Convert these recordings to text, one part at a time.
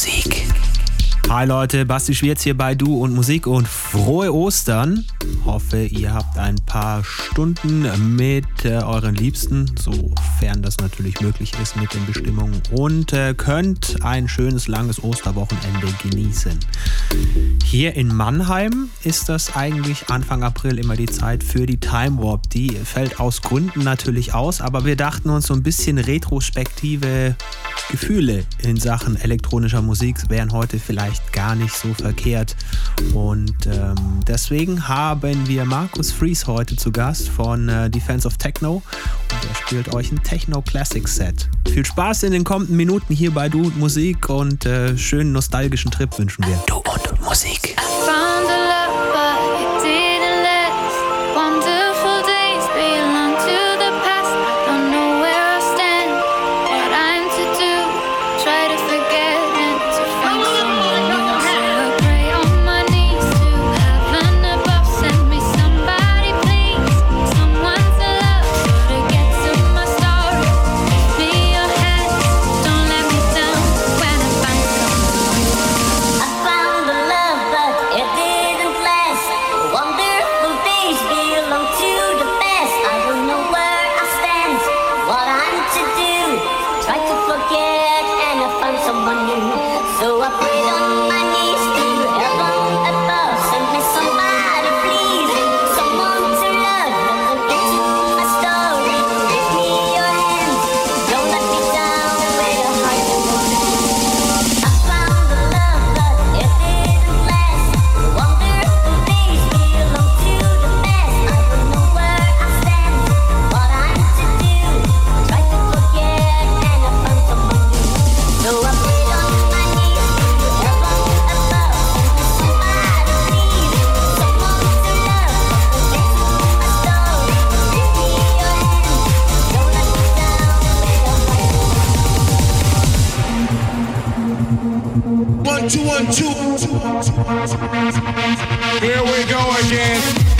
Musik. Hi Leute, Basti Schwierz hier bei Du und Musik und frohe Ostern. Hoffe, ihr habt ein paar Stunden mit äh, euren Liebsten, sofern das natürlich möglich ist mit den Bestimmungen, und äh, könnt ein schönes langes Osterwochenende genießen. Hier in Mannheim ist das eigentlich Anfang April immer die Zeit für die Time Warp. Die fällt aus Gründen natürlich aus, aber wir dachten uns so ein bisschen retrospektive Gefühle in Sachen elektronischer Musik wären heute vielleicht gar nicht so verkehrt. Und ähm, deswegen haben wir Markus Fries heute zu Gast von äh, Defense of Techno und er spielt euch ein Techno Classic Set. Viel Spaß in den kommenden Minuten hier bei Du und Musik und äh, schönen nostalgischen Trip wünschen wir. Du und Musik. Two, one, two. Here we go again.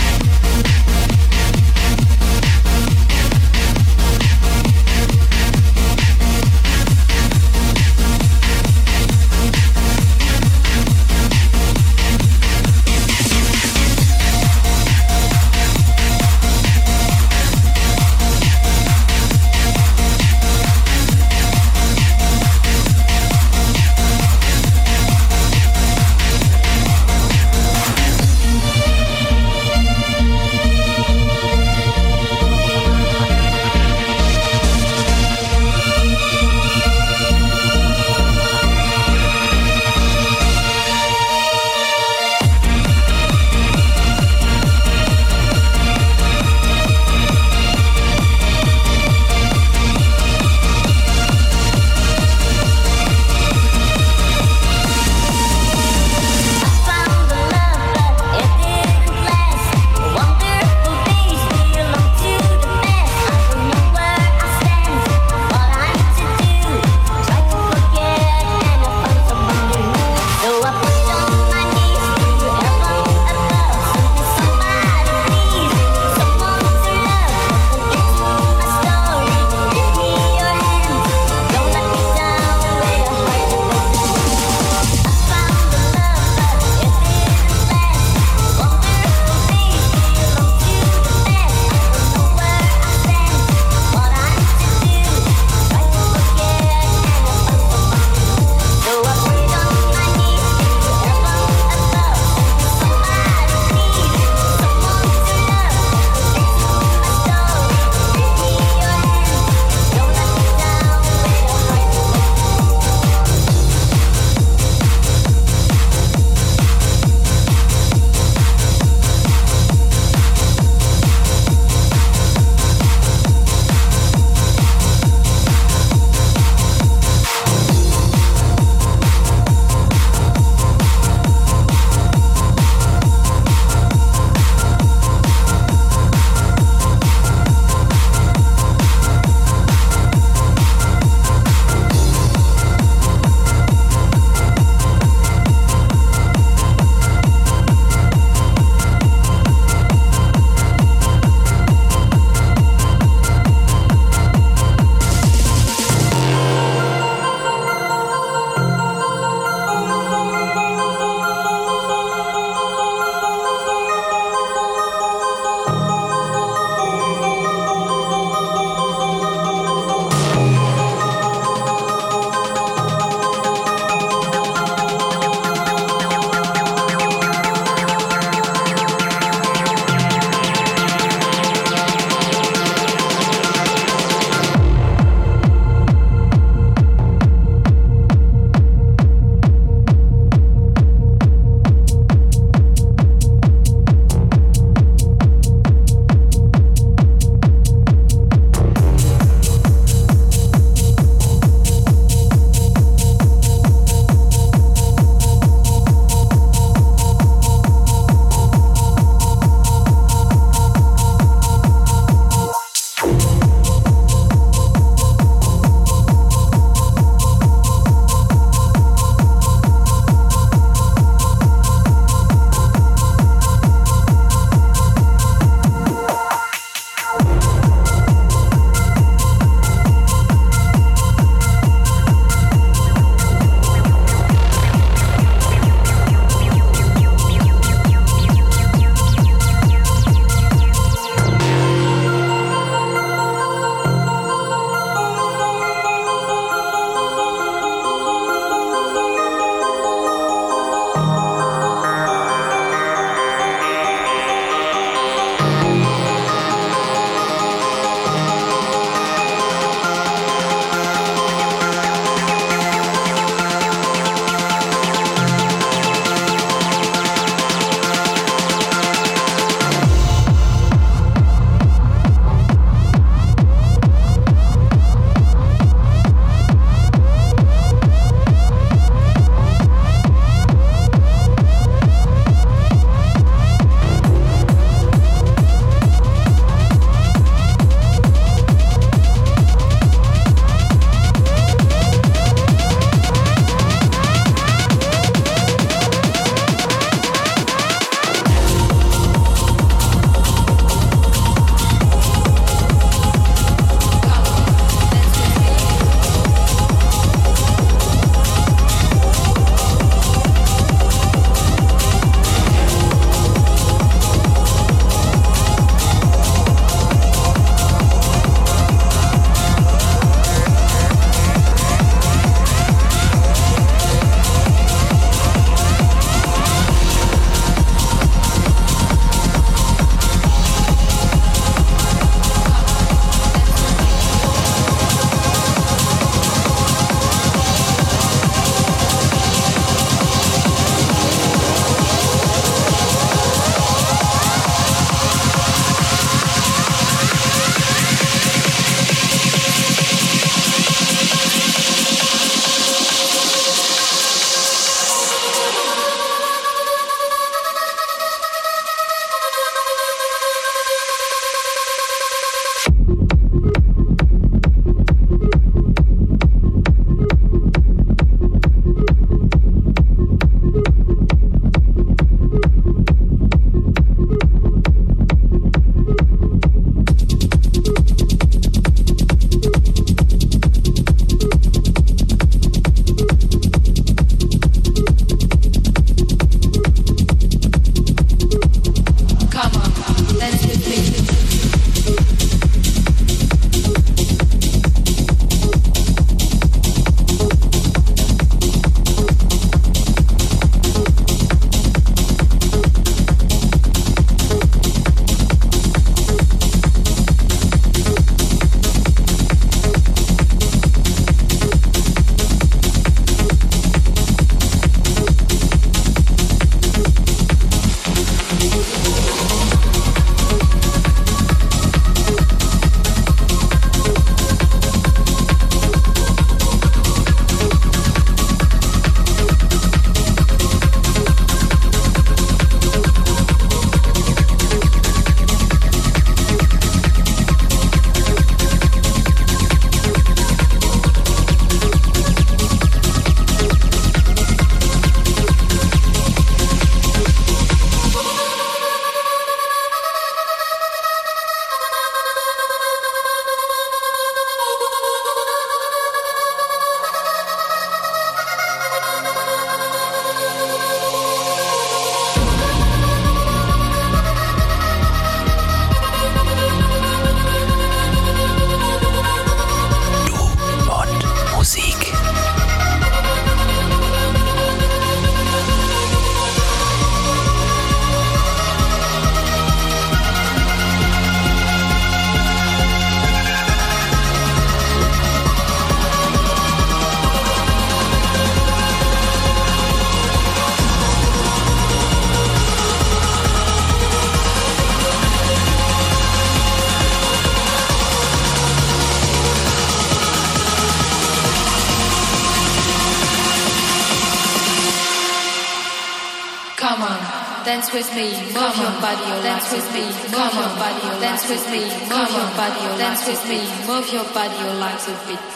With me, move your body, dance with me, move your body, dance with me, move your body, dance with me, move your body, your legs a bit.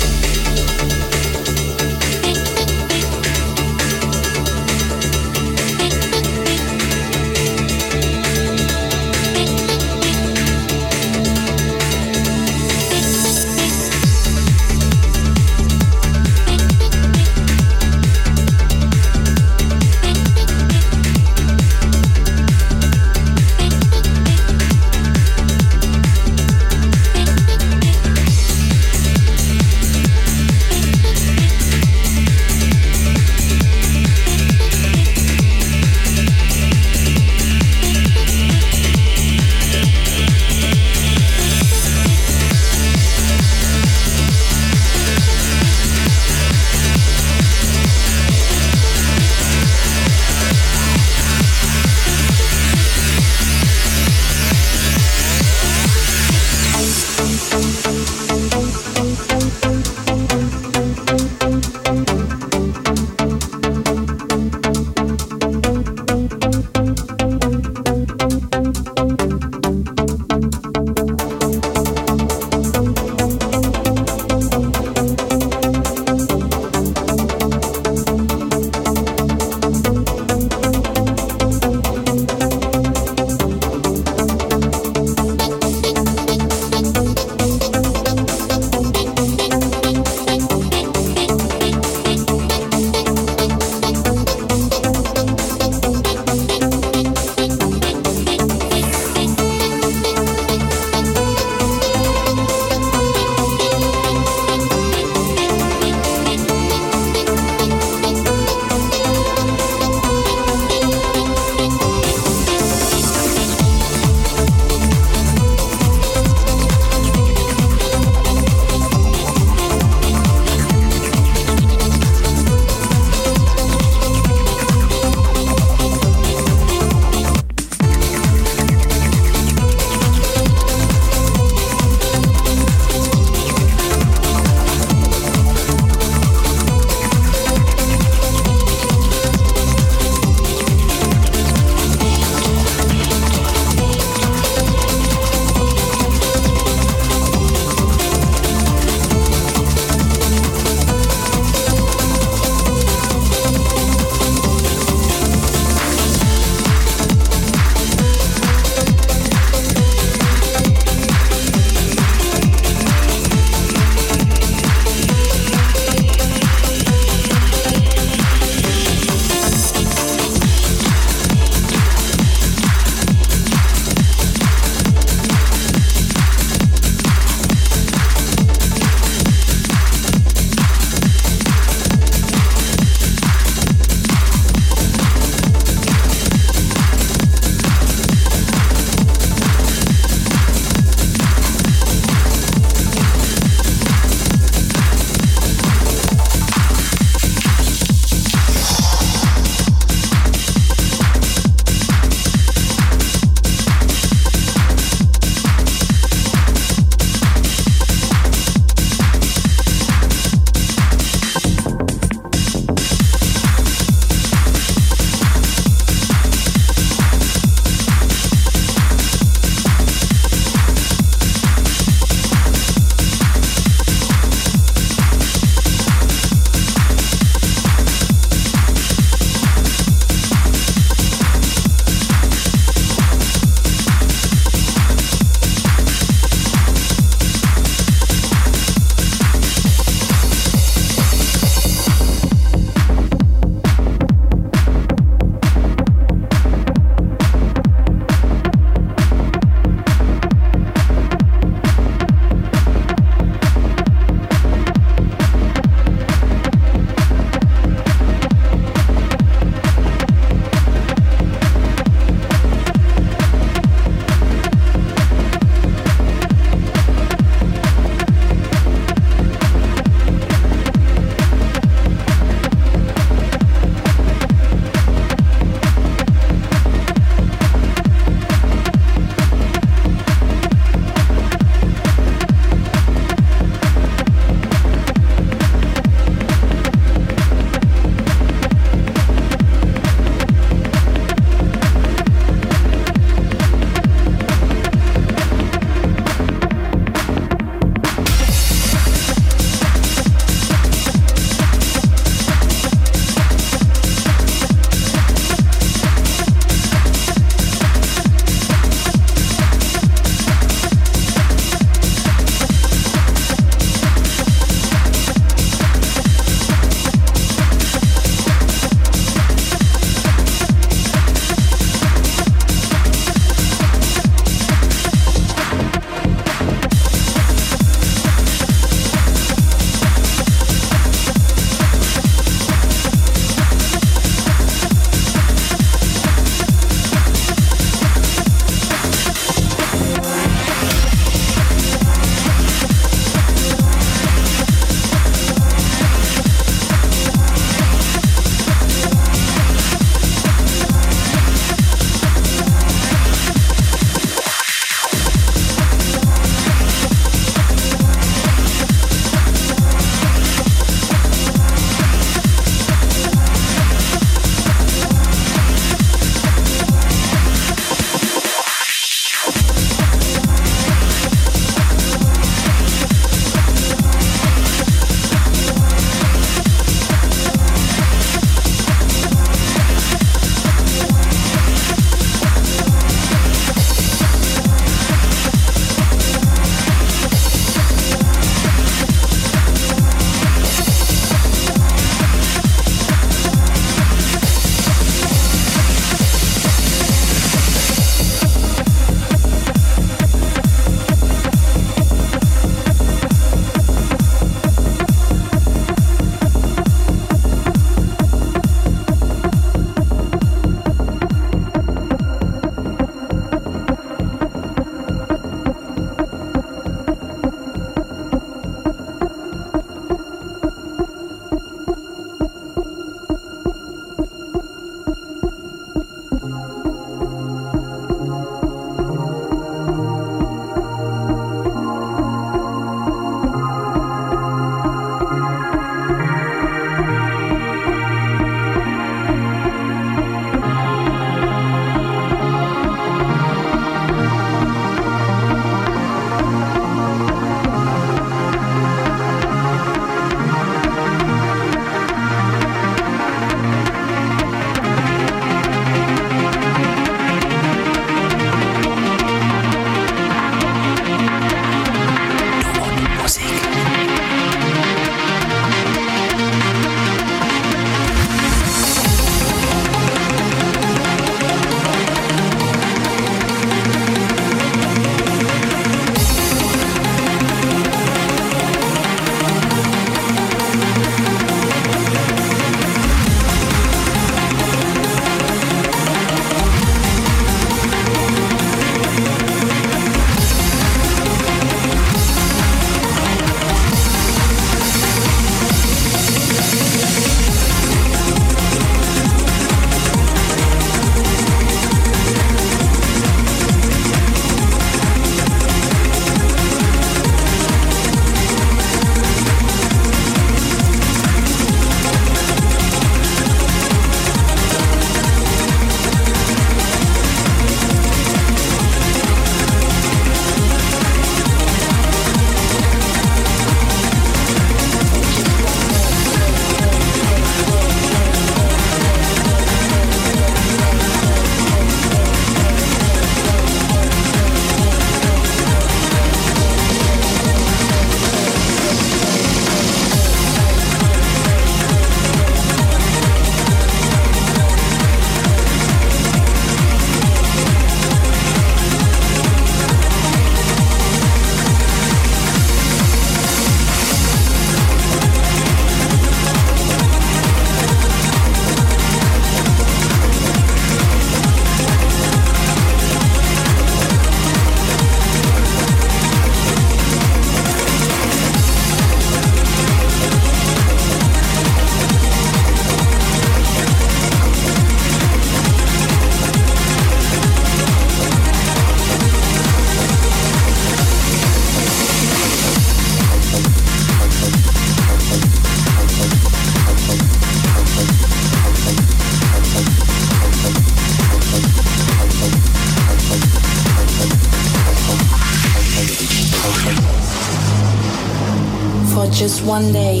Just one day,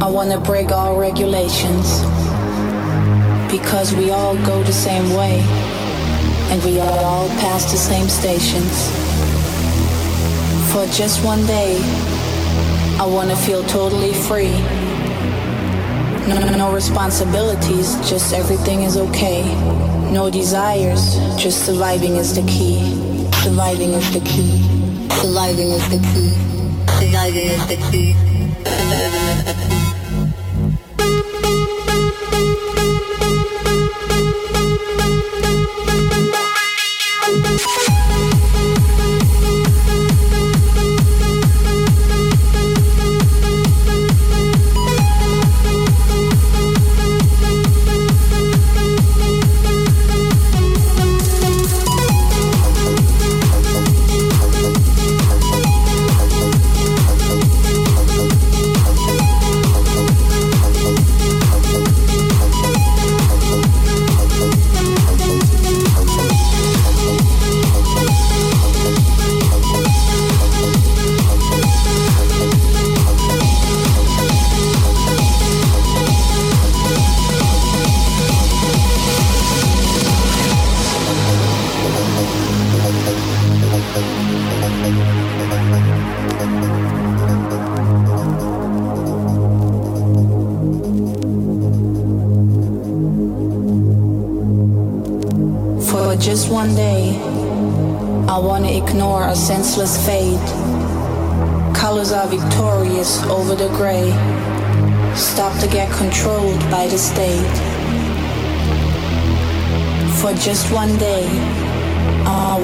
I wanna break all regulations. Because we all go the same way, and we all pass the same stations. For just one day, I wanna feel totally free. No, no responsibilities, just everything is okay. No desires, just surviving is the key. Surviving is the key. Surviving is the key. I detective.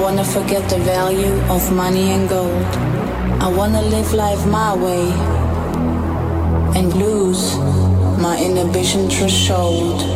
Wanna forget the value of money and gold. I wanna live life my way and lose my inhibition threshold.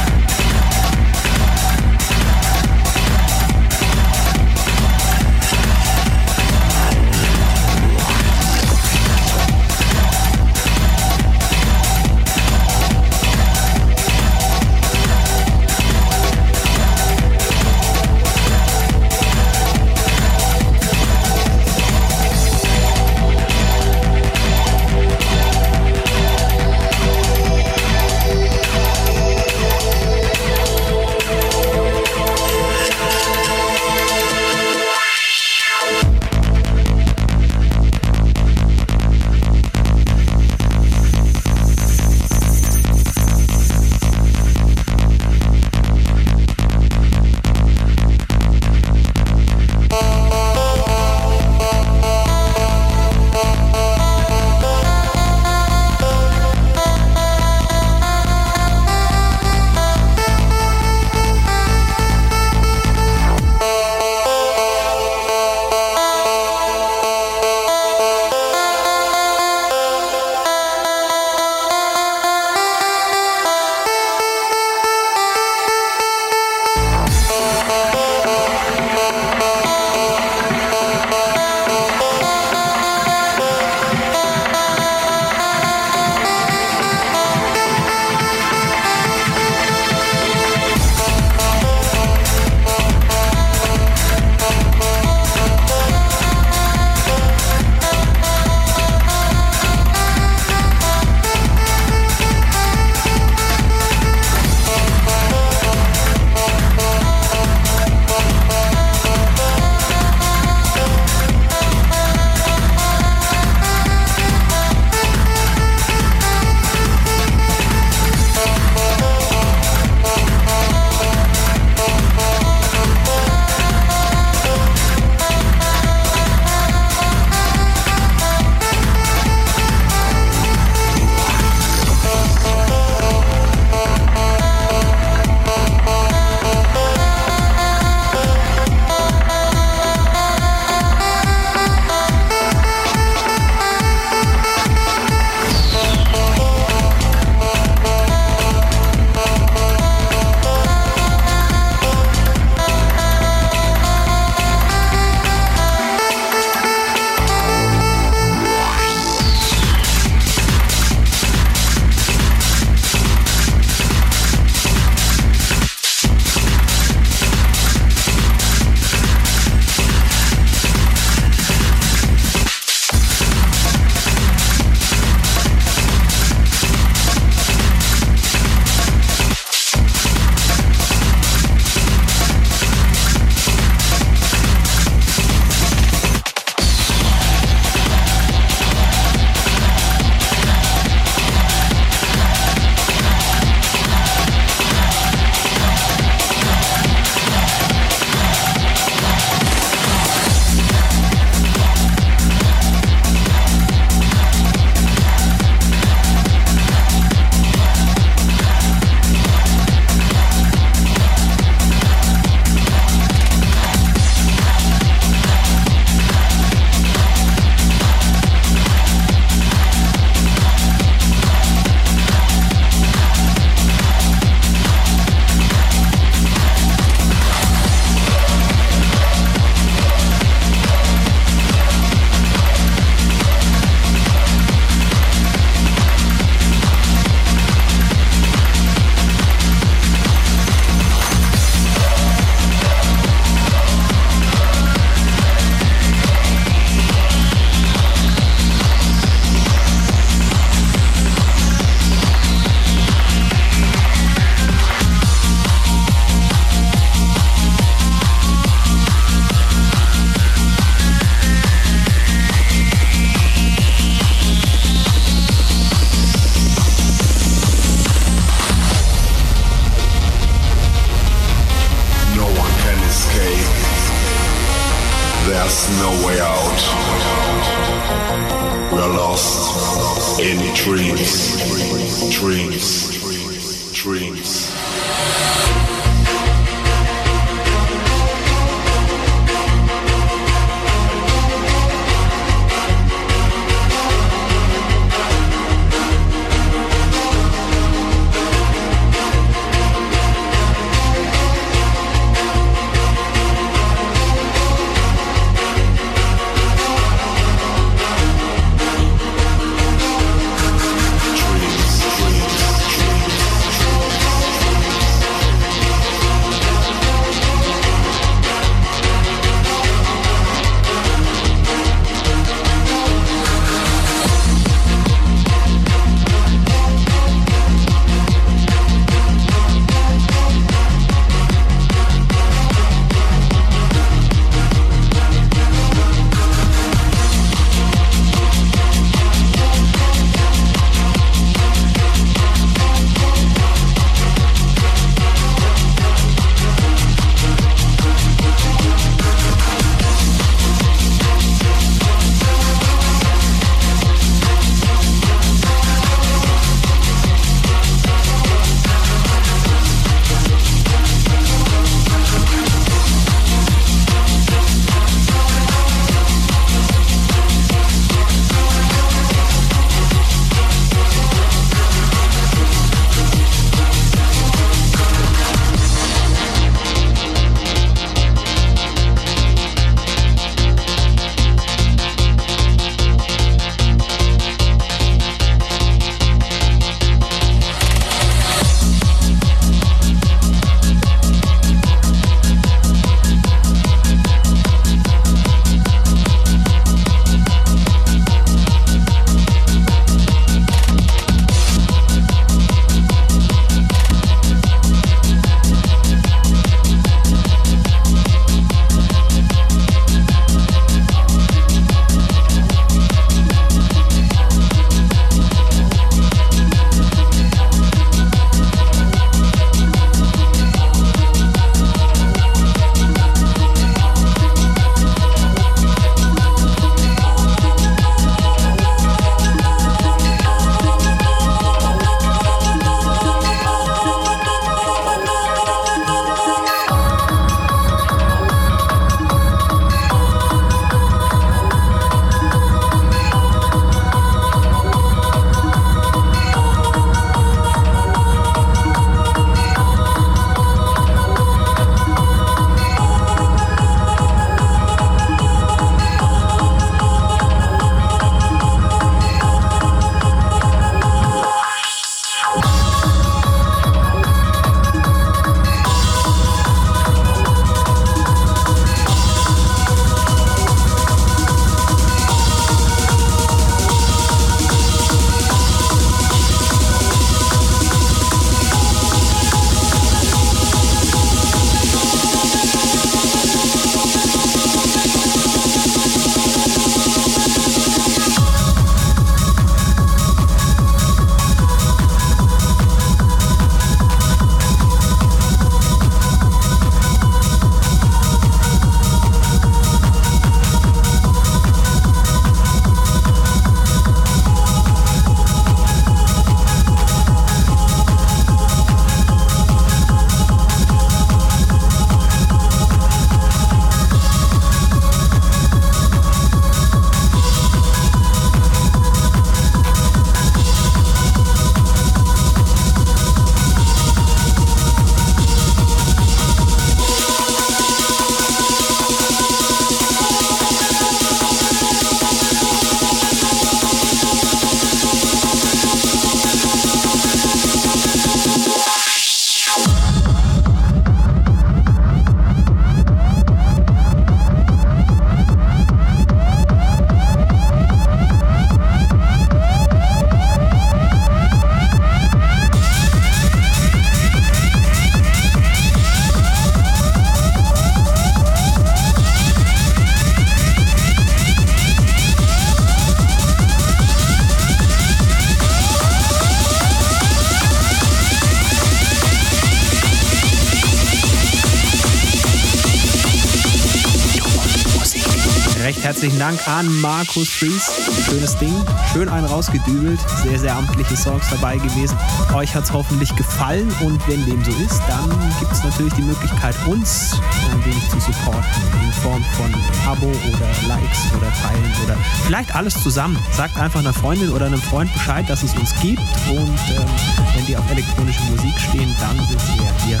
Dank an Markus Fries. Schönes Ding, schön einen rausgedübelt, sehr, sehr amtliche Songs dabei gewesen. Euch hat es hoffentlich gefallen und wenn dem so ist, dann gibt es natürlich die Möglichkeit, uns ein wenig zu supporten in Form von Abo oder Likes oder Teilen oder vielleicht alles zusammen. Sagt einfach einer Freundin oder einem Freund Bescheid, dass es uns gibt und ähm, wenn die auf elektronische Musik stehen, dann sind ja hier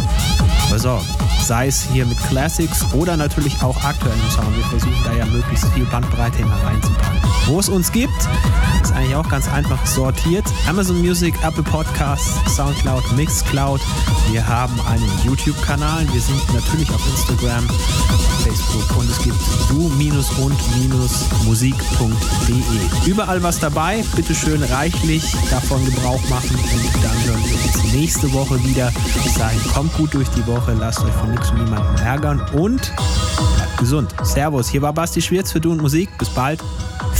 versorgt. Sei es hier mit Classics oder natürlich auch aktuellem Sound. Wir versuchen da ja möglichst viel Bandbreite immer reinzupacken. Wo es uns gibt, ist eigentlich auch ganz einfach sortiert. Amazon Music, Apple Podcasts, Soundcloud, Mixcloud. Wir haben einen YouTube-Kanal. Wir sind natürlich auf Instagram, Facebook und es gibt du-und-musik.de. Überall was dabei. Bitte schön reichlich davon Gebrauch machen und dann hören wir uns nächste Woche wieder. Bis dahin, kommt gut durch die Woche, lasst euch von nichts und niemandem ärgern und bleibt gesund. Servus, hier war Basti Schwierz für Du und Musik. Bis bald.